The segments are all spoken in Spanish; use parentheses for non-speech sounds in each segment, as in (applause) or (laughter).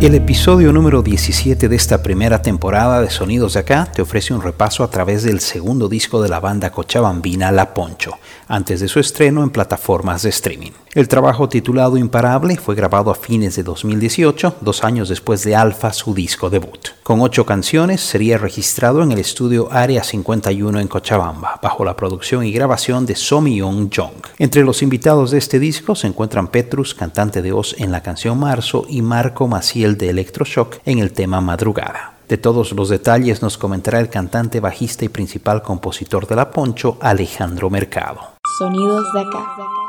El episodio número 17 de esta primera temporada de Sonidos de Acá te ofrece un repaso a través del segundo disco de la banda cochabambina La Poncho, antes de su estreno en plataformas de streaming. El trabajo titulado Imparable fue grabado a fines de 2018, dos años después de Alpha, su disco debut. Con ocho canciones, sería registrado en el estudio Área 51 en Cochabamba, bajo la producción y grabación de Somi Young Jong. Entre los invitados de este disco se encuentran Petrus, cantante de Oz en la canción Marzo, y Marco Maciel de Electroshock en el tema Madrugada. De todos los detalles nos comentará el cantante, bajista y principal compositor de La Poncho, Alejandro Mercado. Sonidos de acá.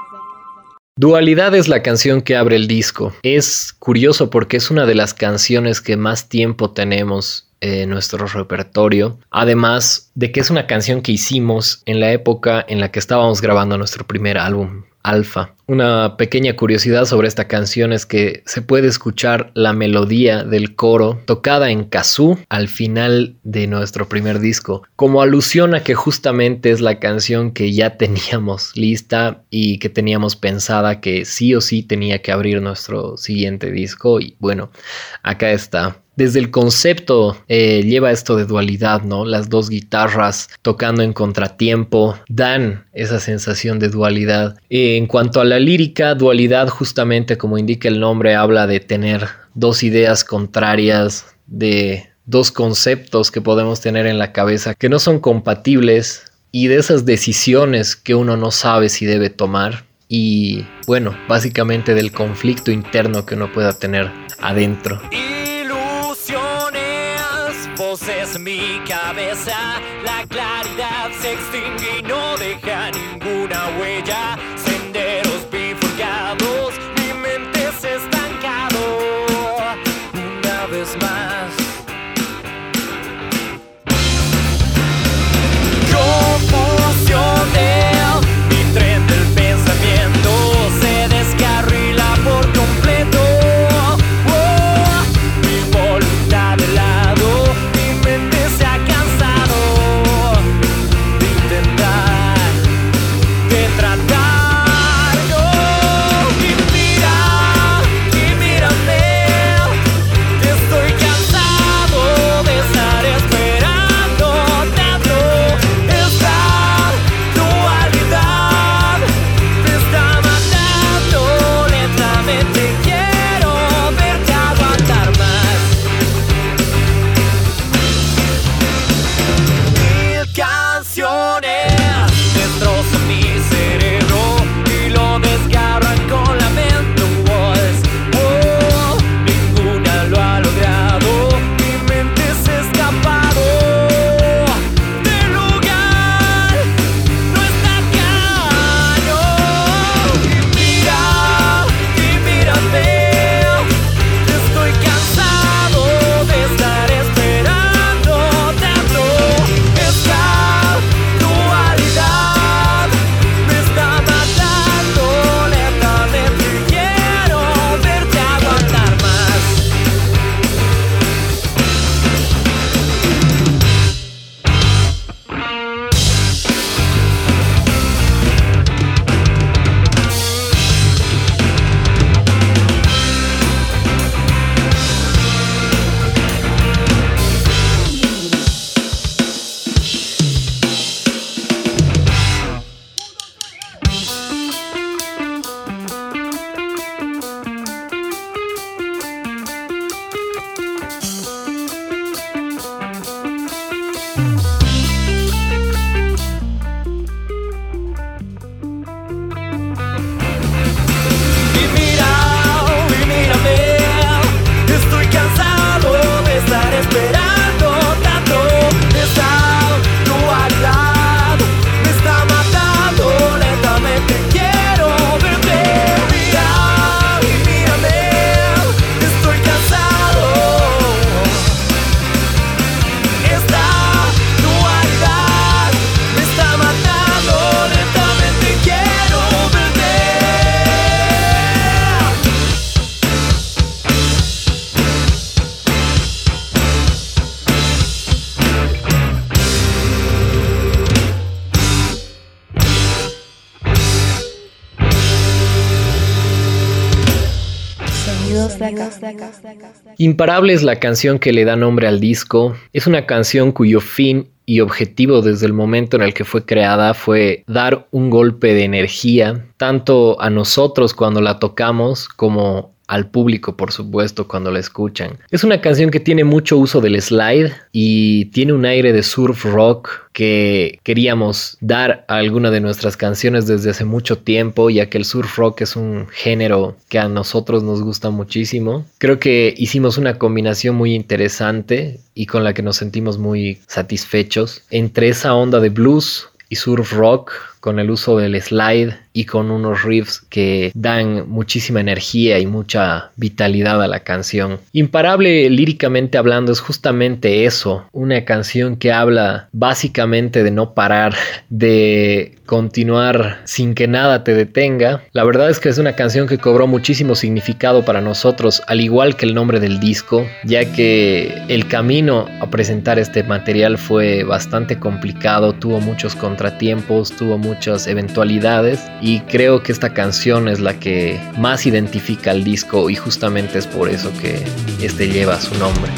Dualidad es la canción que abre el disco. Es curioso porque es una de las canciones que más tiempo tenemos en nuestro repertorio. Además de que es una canción que hicimos en la época en la que estábamos grabando nuestro primer álbum. Alfa. Una pequeña curiosidad sobre esta canción es que se puede escuchar la melodía del coro tocada en kazoo al final de nuestro primer disco, como alusión a que justamente es la canción que ya (laughs) teníamos lista y que teníamos pensada que sí o sí tenía que abrir nuestro siguiente disco y bueno, acá está desde el concepto eh, lleva esto de dualidad, ¿no? Las dos guitarras tocando en contratiempo dan esa sensación de dualidad. en cuanto a la lírica, dualidad justamente como indica el nombre habla de tener dos ideas contrarias, de dos conceptos que podemos tener en la cabeza que no son compatibles y de esas decisiones que uno no sabe si debe tomar y bueno, básicamente del conflicto interno que uno pueda tener adentro. Es mi cabeza, la claridad se extingue Imparable es la canción que le da nombre al disco. Es una canción cuyo fin y objetivo desde el momento en el que fue creada fue dar un golpe de energía tanto a nosotros cuando la tocamos como al público, por supuesto, cuando la escuchan. Es una canción que tiene mucho uso del slide y tiene un aire de surf rock que queríamos dar a alguna de nuestras canciones desde hace mucho tiempo, ya que el surf rock es un género que a nosotros nos gusta muchísimo. Creo que hicimos una combinación muy interesante y con la que nos sentimos muy satisfechos entre esa onda de blues y surf rock con el uso del slide y con unos riffs que dan muchísima energía y mucha vitalidad a la canción. Imparable líricamente hablando es justamente eso, una canción que habla básicamente de no parar, de continuar sin que nada te detenga. La verdad es que es una canción que cobró muchísimo significado para nosotros, al igual que el nombre del disco, ya que el camino a presentar este material fue bastante complicado, tuvo muchos contratiempos, tuvo muchas eventualidades y creo que esta canción es la que más identifica al disco y justamente es por eso que este lleva su nombre.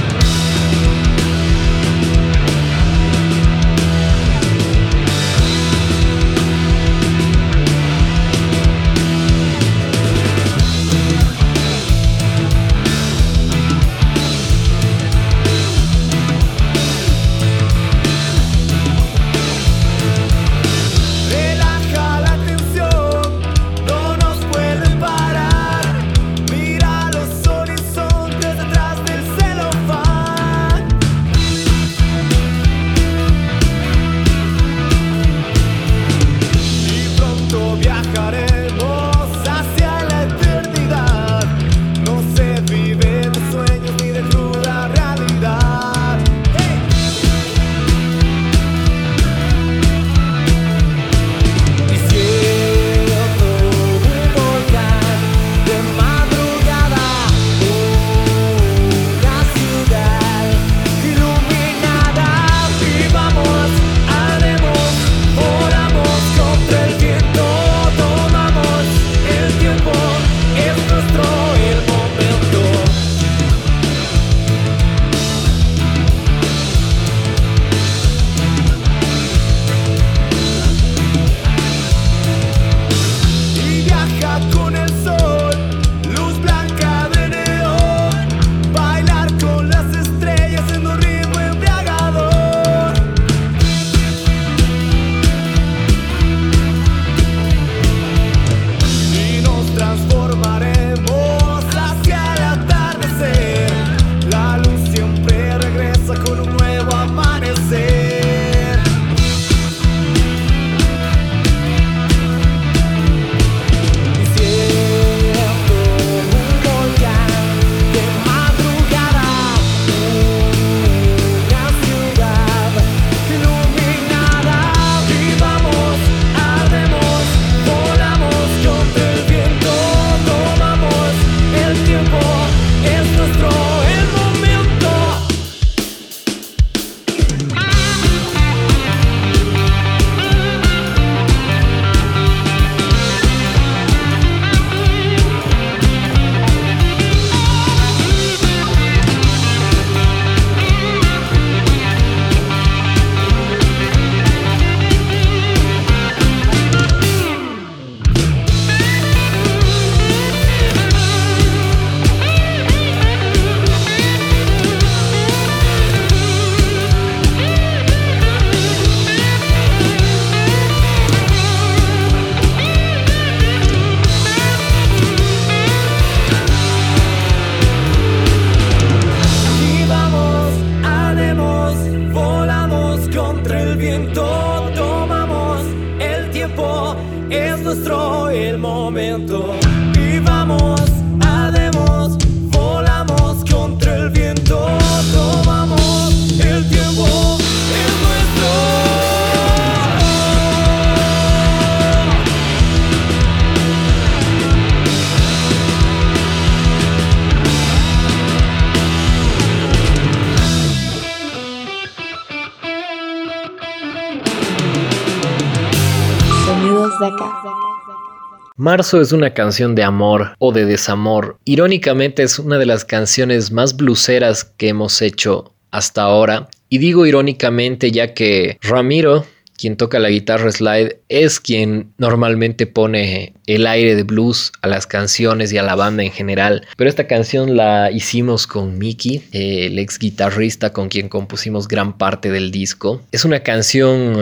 Marzo es una canción de amor o de desamor. Irónicamente es una de las canciones más bluseras que hemos hecho hasta ahora. Y digo irónicamente ya que Ramiro quien toca la guitarra slide, es quien normalmente pone el aire de blues a las canciones y a la banda en general. Pero esta canción la hicimos con Mickey, el ex guitarrista con quien compusimos gran parte del disco. Es una canción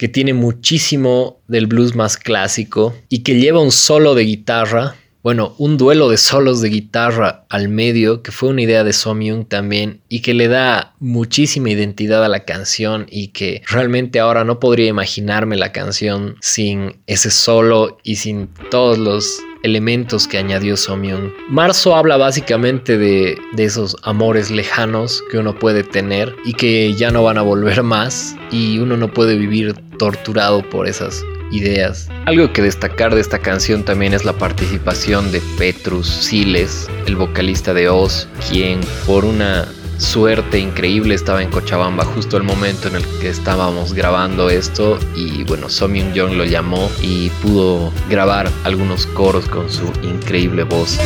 que tiene muchísimo del blues más clásico y que lleva un solo de guitarra bueno, un duelo de solos de guitarra al medio, que fue una idea de Somyung también, y que le da muchísima identidad a la canción y que realmente ahora no podría imaginarme la canción sin ese solo y sin todos los elementos que añadió Somyung. Marzo habla básicamente de, de esos amores lejanos que uno puede tener y que ya no van a volver más y uno no puede vivir torturado por esas ideas. Algo que destacar de esta canción también es la participación de Petrus Siles, el vocalista de Oz, quien por una suerte increíble estaba en Cochabamba justo el momento en el que estábamos grabando esto y bueno, Somyun Jong lo llamó y pudo grabar algunos coros con su increíble voz.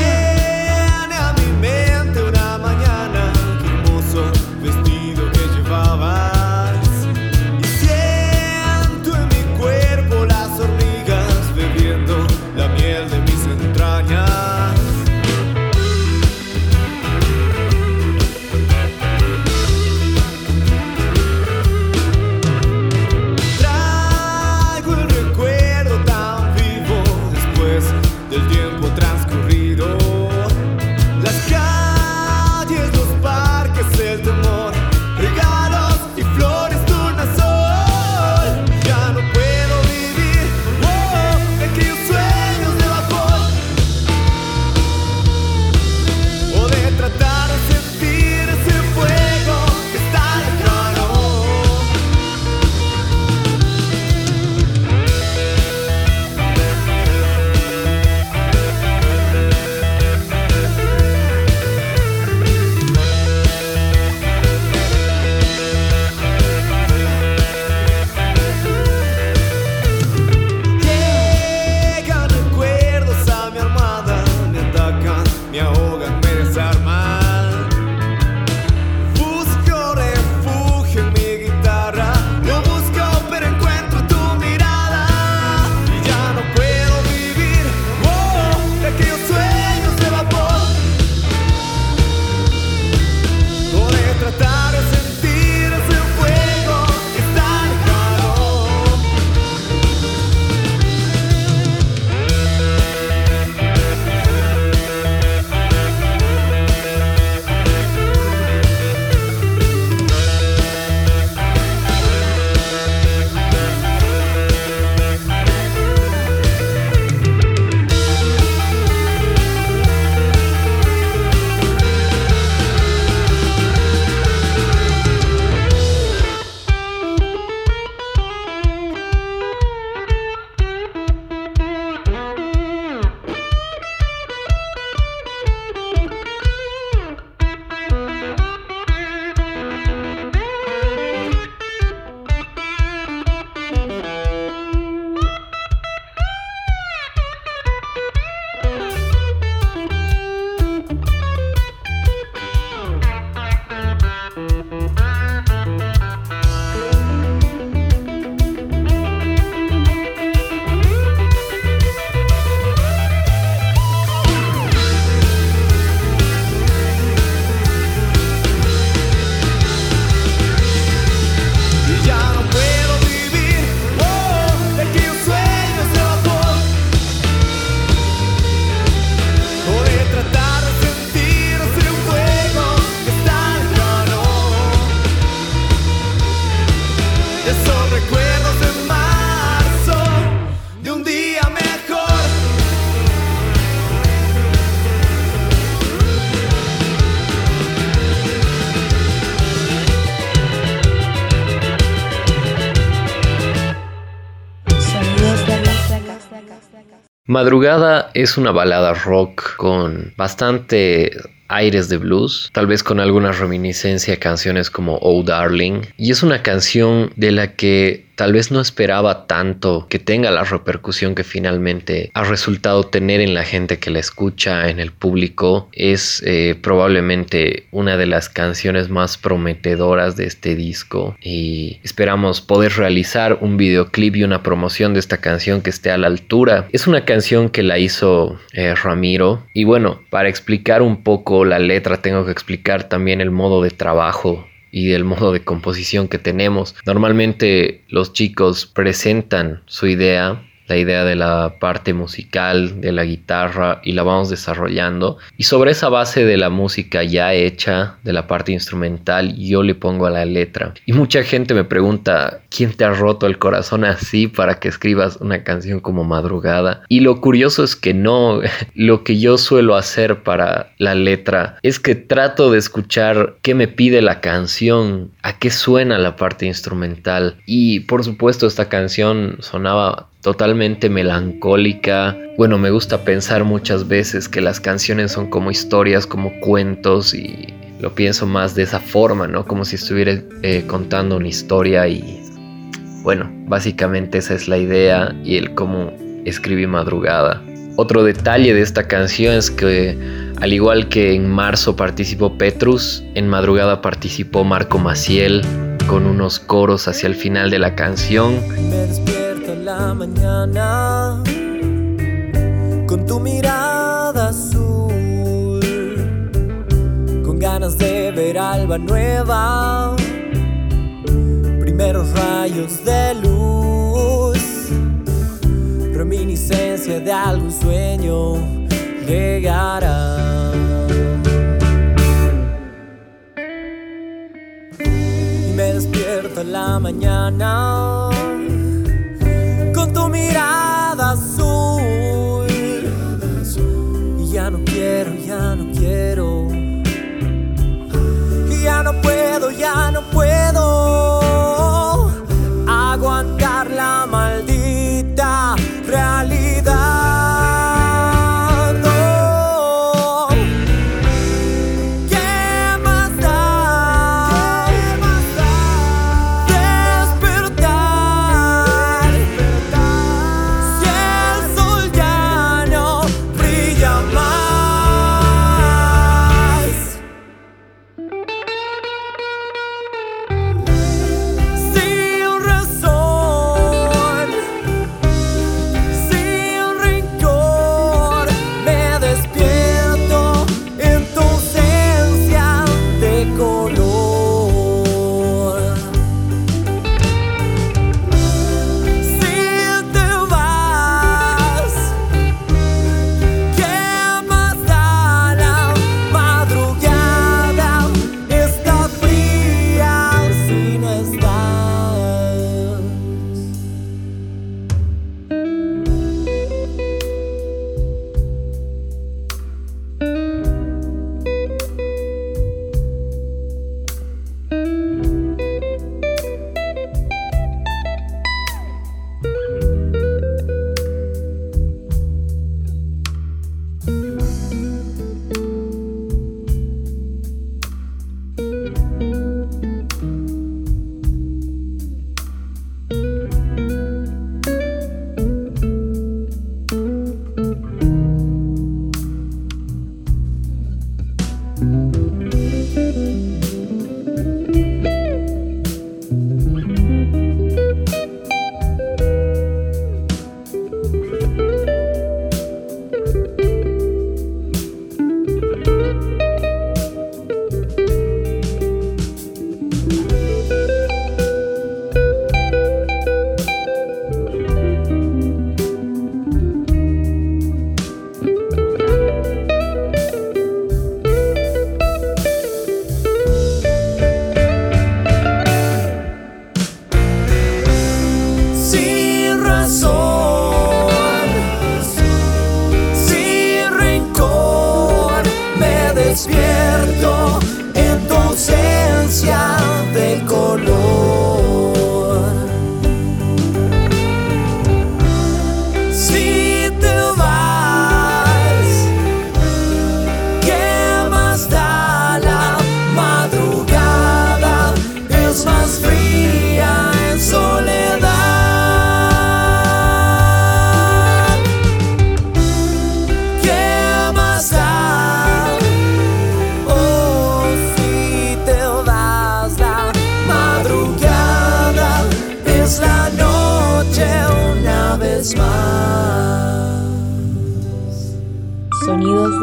Madrugada es una balada rock con bastante aires de blues, tal vez con alguna reminiscencia a canciones como Oh Darling, y es una canción de la que tal vez no esperaba tanto que tenga la repercusión que finalmente ha resultado tener en la gente que la escucha, en el público. Es eh, probablemente una de las canciones más prometedoras de este disco y esperamos poder realizar un videoclip y una promoción de esta canción que esté a la altura. Es una canción que la hizo eh, Ramiro y bueno, para explicar un poco la letra tengo que explicar también el modo de trabajo y del modo de composición que tenemos. Normalmente los chicos presentan su idea la idea de la parte musical, de la guitarra y la vamos desarrollando. Y sobre esa base de la música ya hecha, de la parte instrumental, yo le pongo a la letra. Y mucha gente me pregunta, ¿quién te ha roto el corazón así para que escribas una canción como Madrugada? Y lo curioso es que no, (laughs) lo que yo suelo hacer para la letra es que trato de escuchar qué me pide la canción, a qué suena la parte instrumental. Y por supuesto esta canción sonaba totalmente melancólica. Bueno, me gusta pensar muchas veces que las canciones son como historias, como cuentos y lo pienso más de esa forma, ¿no? Como si estuviera eh, contando una historia y bueno, básicamente esa es la idea y el cómo escribí madrugada. Otro detalle de esta canción es que al igual que en marzo participó Petrus, en madrugada participó Marco Maciel con unos coros hacia el final de la canción la mañana con tu mirada azul, con ganas de ver alba nueva, primeros rayos de luz, reminiscencia de algún sueño llegará. Y me despierta la mañana azul. Y ya no quiero, ya no quiero. Ya no puedo, ya no puedo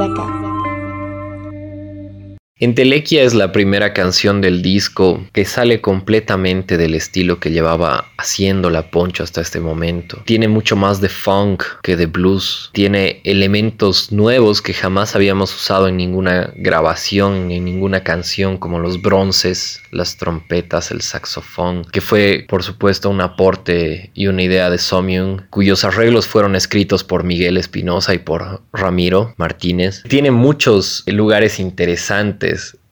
Sonidos de acá. Entelequia es la primera canción del disco que sale completamente del estilo que llevaba haciendo la Poncho hasta este momento. Tiene mucho más de funk que de blues. Tiene elementos nuevos que jamás habíamos usado en ninguna grabación, en ninguna canción, como los bronces, las trompetas, el saxofón, que fue por supuesto un aporte y una idea de Somyung, cuyos arreglos fueron escritos por Miguel Espinosa y por Ramiro Martínez. Tiene muchos lugares interesantes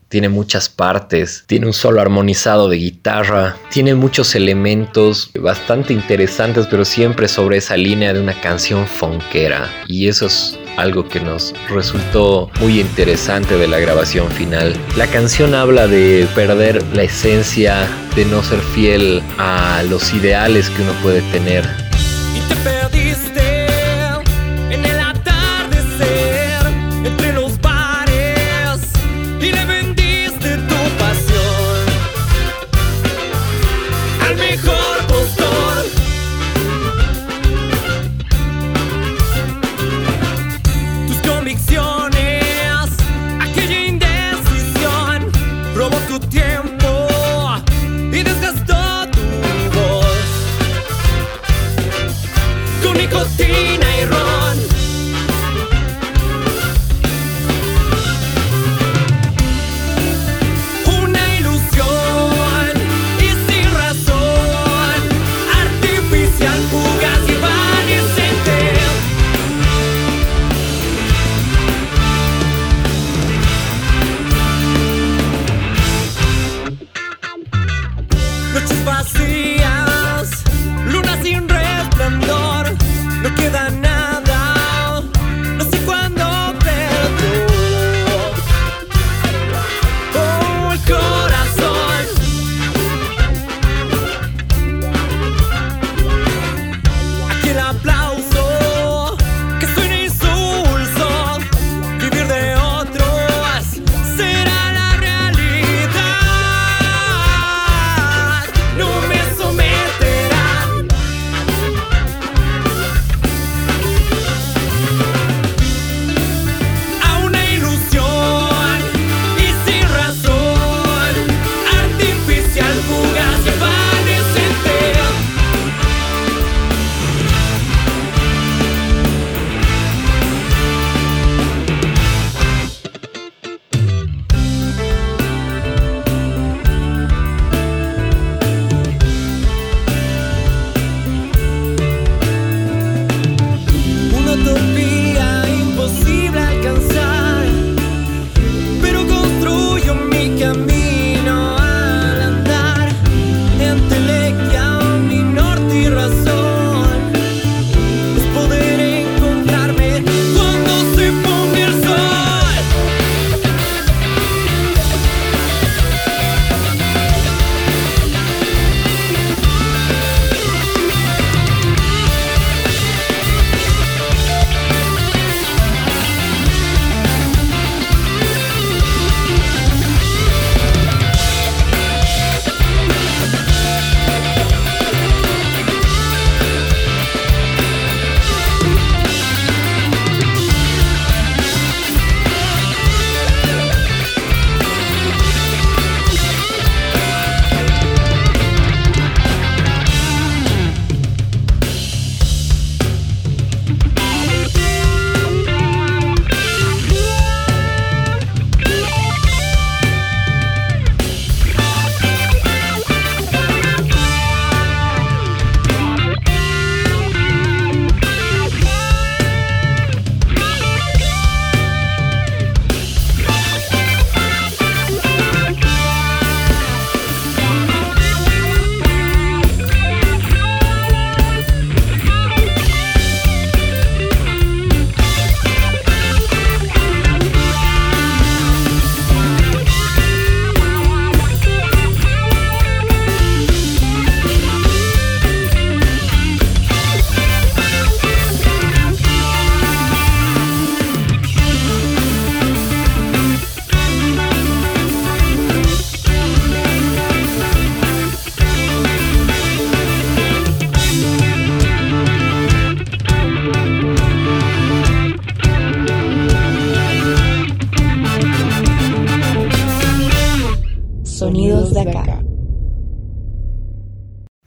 tiene muchas partes, tiene un solo armonizado de guitarra, tiene muchos elementos bastante interesantes, pero siempre sobre esa línea de una canción fonquera. Y eso es algo que nos resultó muy interesante de la grabación final. La canción habla de perder la esencia, de no ser fiel a los ideales que uno puede tener. Y te perdiste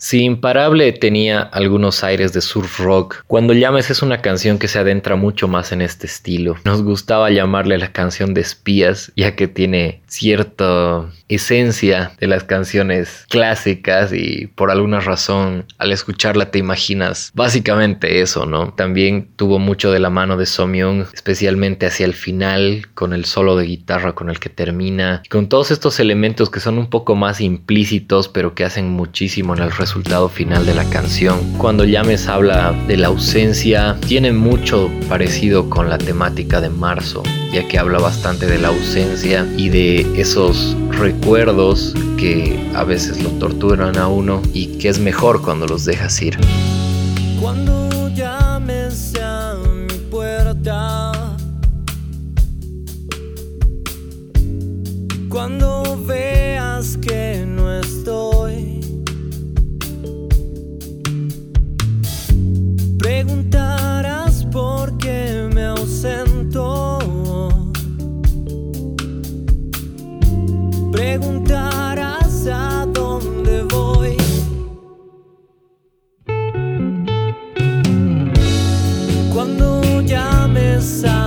Sí, Imparable tenía algunos aires de surf rock. Cuando llames es una canción que se adentra mucho más en este estilo. Nos gustaba llamarle la canción de espías, ya que tiene cierta esencia de las canciones clásicas y por alguna razón al escucharla te imaginas básicamente eso, ¿no? También tuvo mucho de la mano de Somyung, especialmente hacia el final con el solo de guitarra con el que termina, con todos estos elementos que son un poco más implícitos pero que hacen muchísimo en el resultado final de la canción. Cuando Yames habla de la ausencia, tiene mucho parecido con la temática de marzo, ya que habla bastante de la ausencia y de esos recuerdos que a veces lo torturan a uno y que es mejor cuando los dejas ir. Cuando llames a mi puerta, preguntarás a dónde voy. Cuando ya me sabes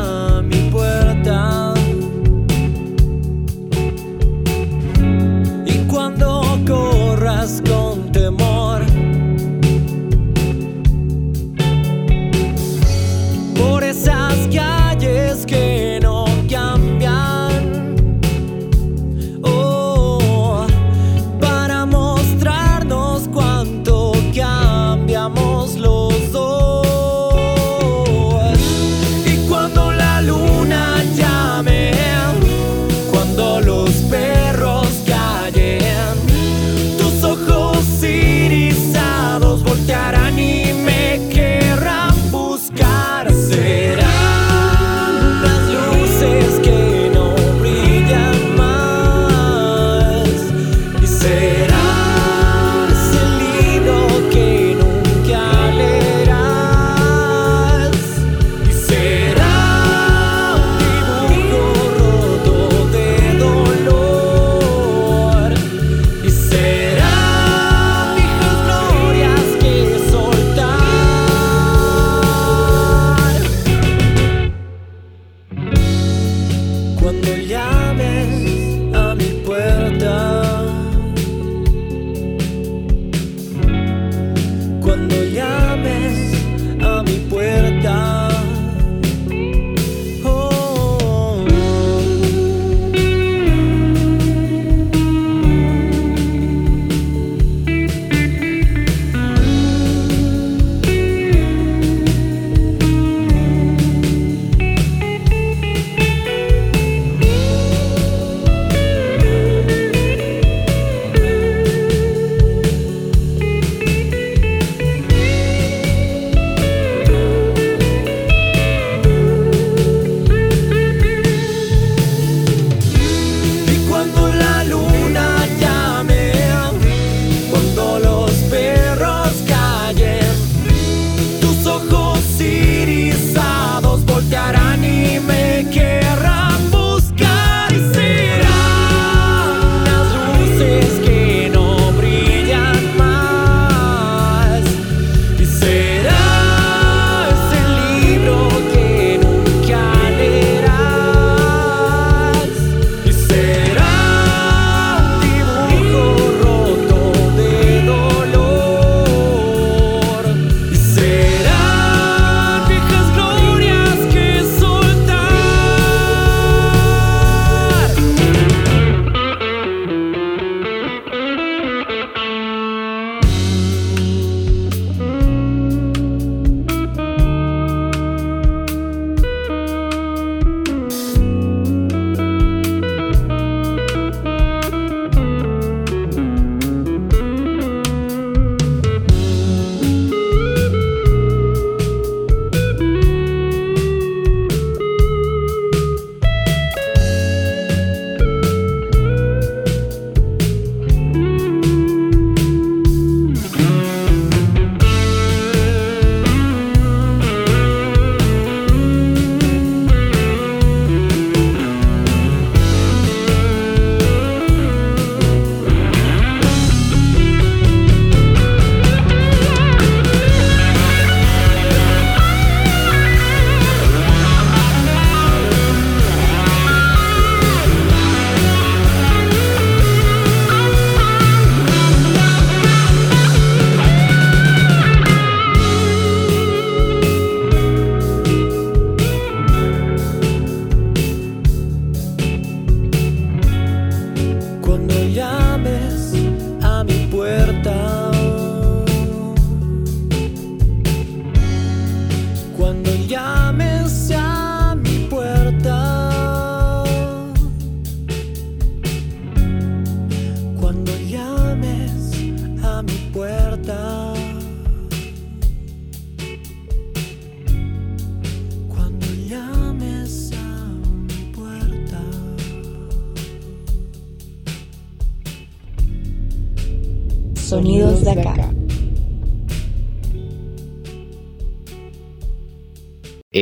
yeah.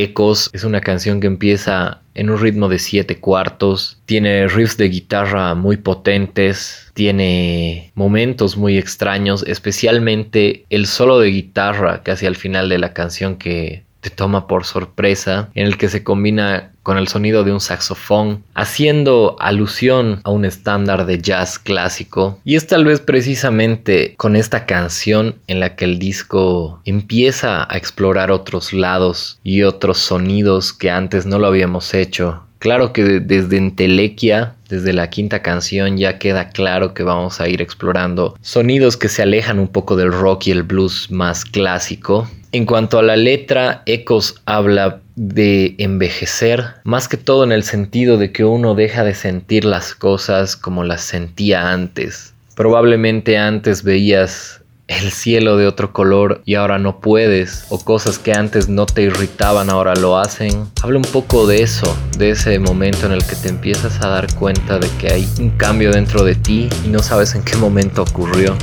Ecos es una canción que empieza en un ritmo de siete cuartos, tiene riffs de guitarra muy potentes, tiene momentos muy extraños, especialmente el solo de guitarra casi al final de la canción que te toma por sorpresa, en el que se combina con el sonido de un saxofón, haciendo alusión a un estándar de jazz clásico. Y es tal vez precisamente con esta canción en la que el disco empieza a explorar otros lados y otros sonidos que antes no lo habíamos hecho. Claro que desde Entelequia, desde la quinta canción, ya queda claro que vamos a ir explorando sonidos que se alejan un poco del rock y el blues más clásico. En cuanto a la letra, Ecos habla de envejecer, más que todo en el sentido de que uno deja de sentir las cosas como las sentía antes. Probablemente antes veías el cielo de otro color y ahora no puedes, o cosas que antes no te irritaban ahora lo hacen. Habla un poco de eso, de ese momento en el que te empiezas a dar cuenta de que hay un cambio dentro de ti y no sabes en qué momento ocurrió.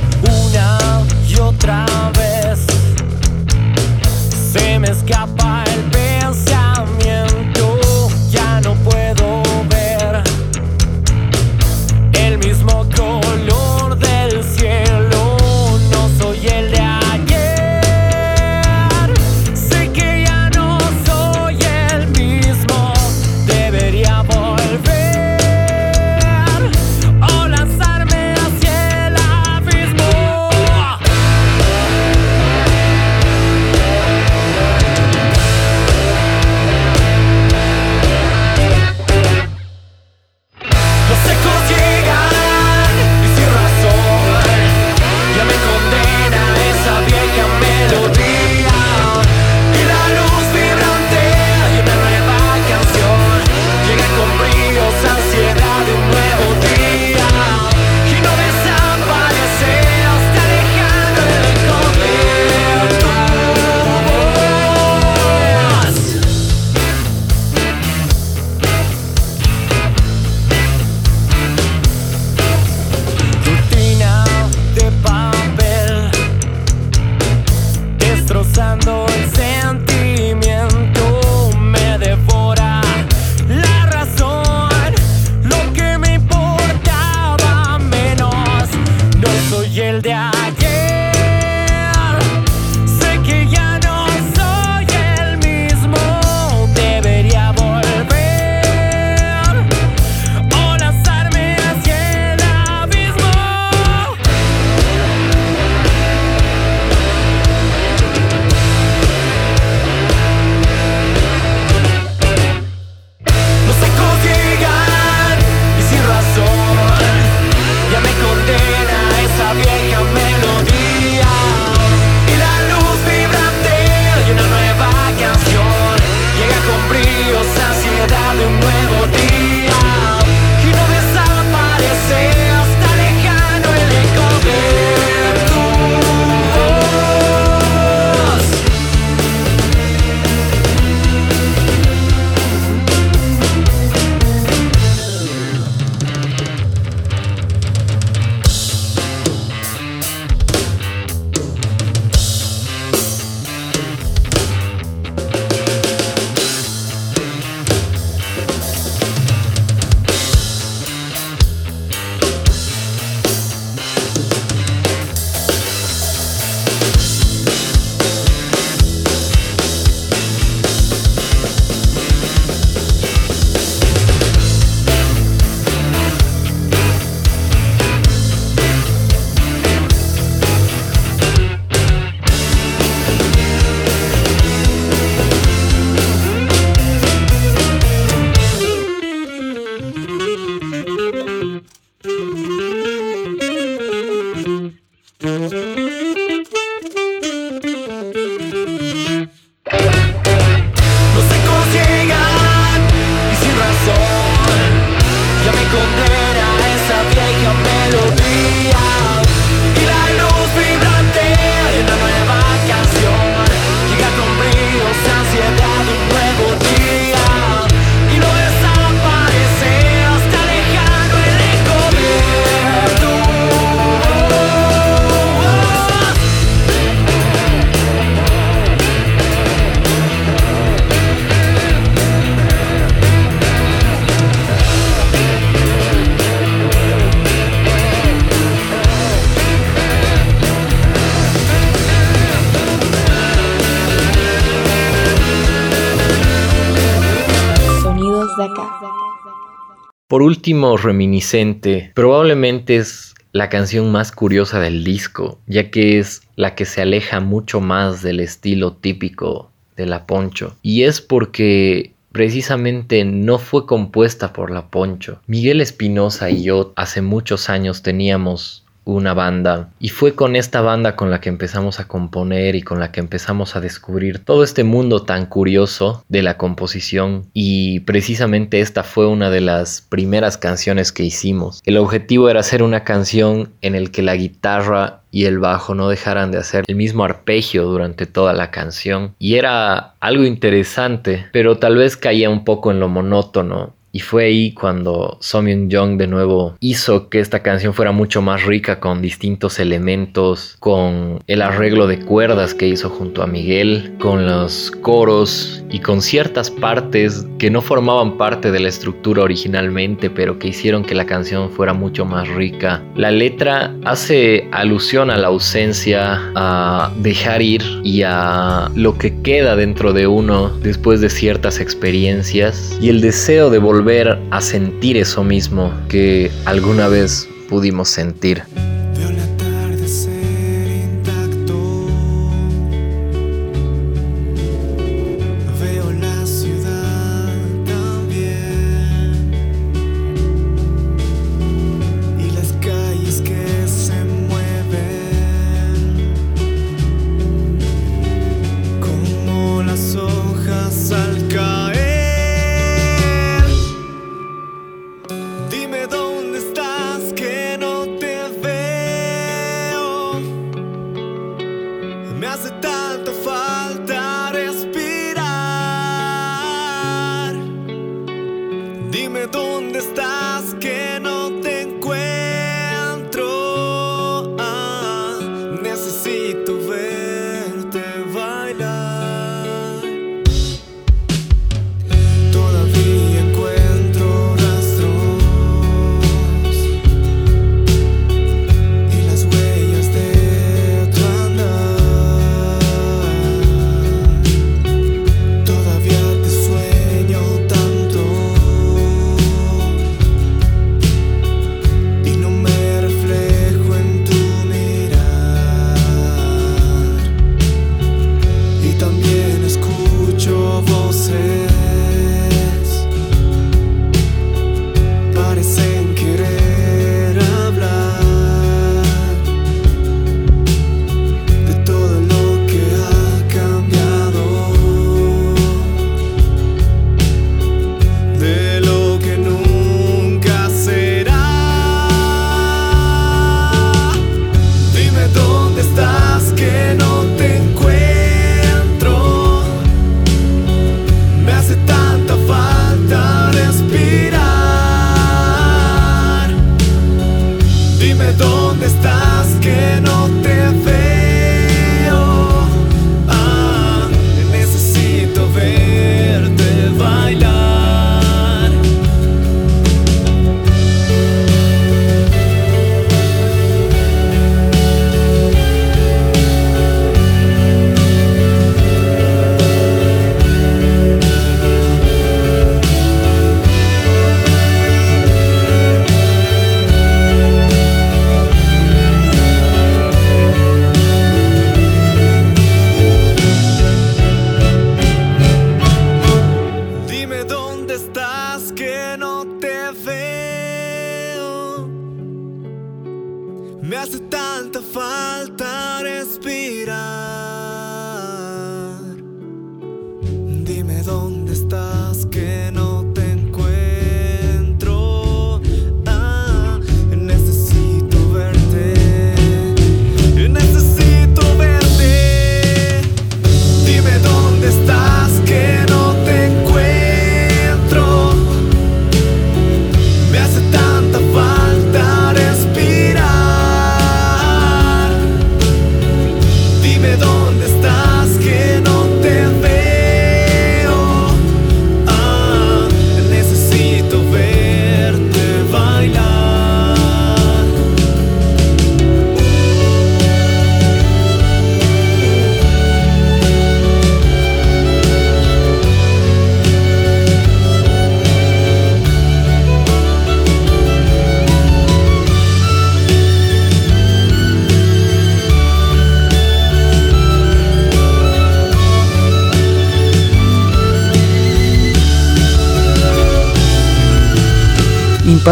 Una y otra vez se me escapa el Por último, Reminiscente probablemente es la canción más curiosa del disco, ya que es la que se aleja mucho más del estilo típico de La Poncho. Y es porque precisamente no fue compuesta por La Poncho. Miguel Espinosa y yo hace muchos años teníamos una banda. Y fue con esta banda con la que empezamos a componer y con la que empezamos a descubrir todo este mundo tan curioso de la composición. Y precisamente esta fue una de las primeras canciones que hicimos. El objetivo era hacer una canción en el que la guitarra y el bajo no dejaran de hacer el mismo arpegio durante toda la canción. Y era algo interesante pero tal vez caía un poco en lo monótono y fue ahí cuando Somyung Jung de nuevo hizo que esta canción fuera mucho más rica con distintos elementos, con el arreglo de cuerdas que hizo junto a Miguel, con los coros y con ciertas partes que no formaban parte de la estructura originalmente, pero que hicieron que la canción fuera mucho más rica. La letra hace alusión a la ausencia, a dejar ir y a lo que queda dentro de uno después de ciertas experiencias y el deseo de volver volver a sentir eso mismo que alguna vez pudimos sentir.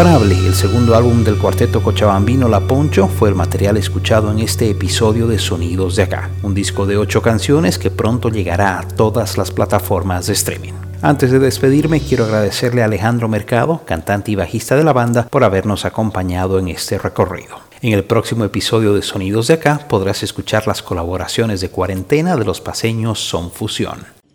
El segundo álbum del cuarteto cochabambino La Poncho, fue el material escuchado en este episodio de Sonidos de Acá, un disco de ocho canciones que pronto llegará a todas las plataformas de streaming. Antes de despedirme, quiero agradecerle a Alejandro Mercado, cantante y bajista de la banda, por habernos acompañado en este recorrido. En el próximo episodio de Sonidos de Acá podrás escuchar las colaboraciones de cuarentena de los paseños Son Fusión.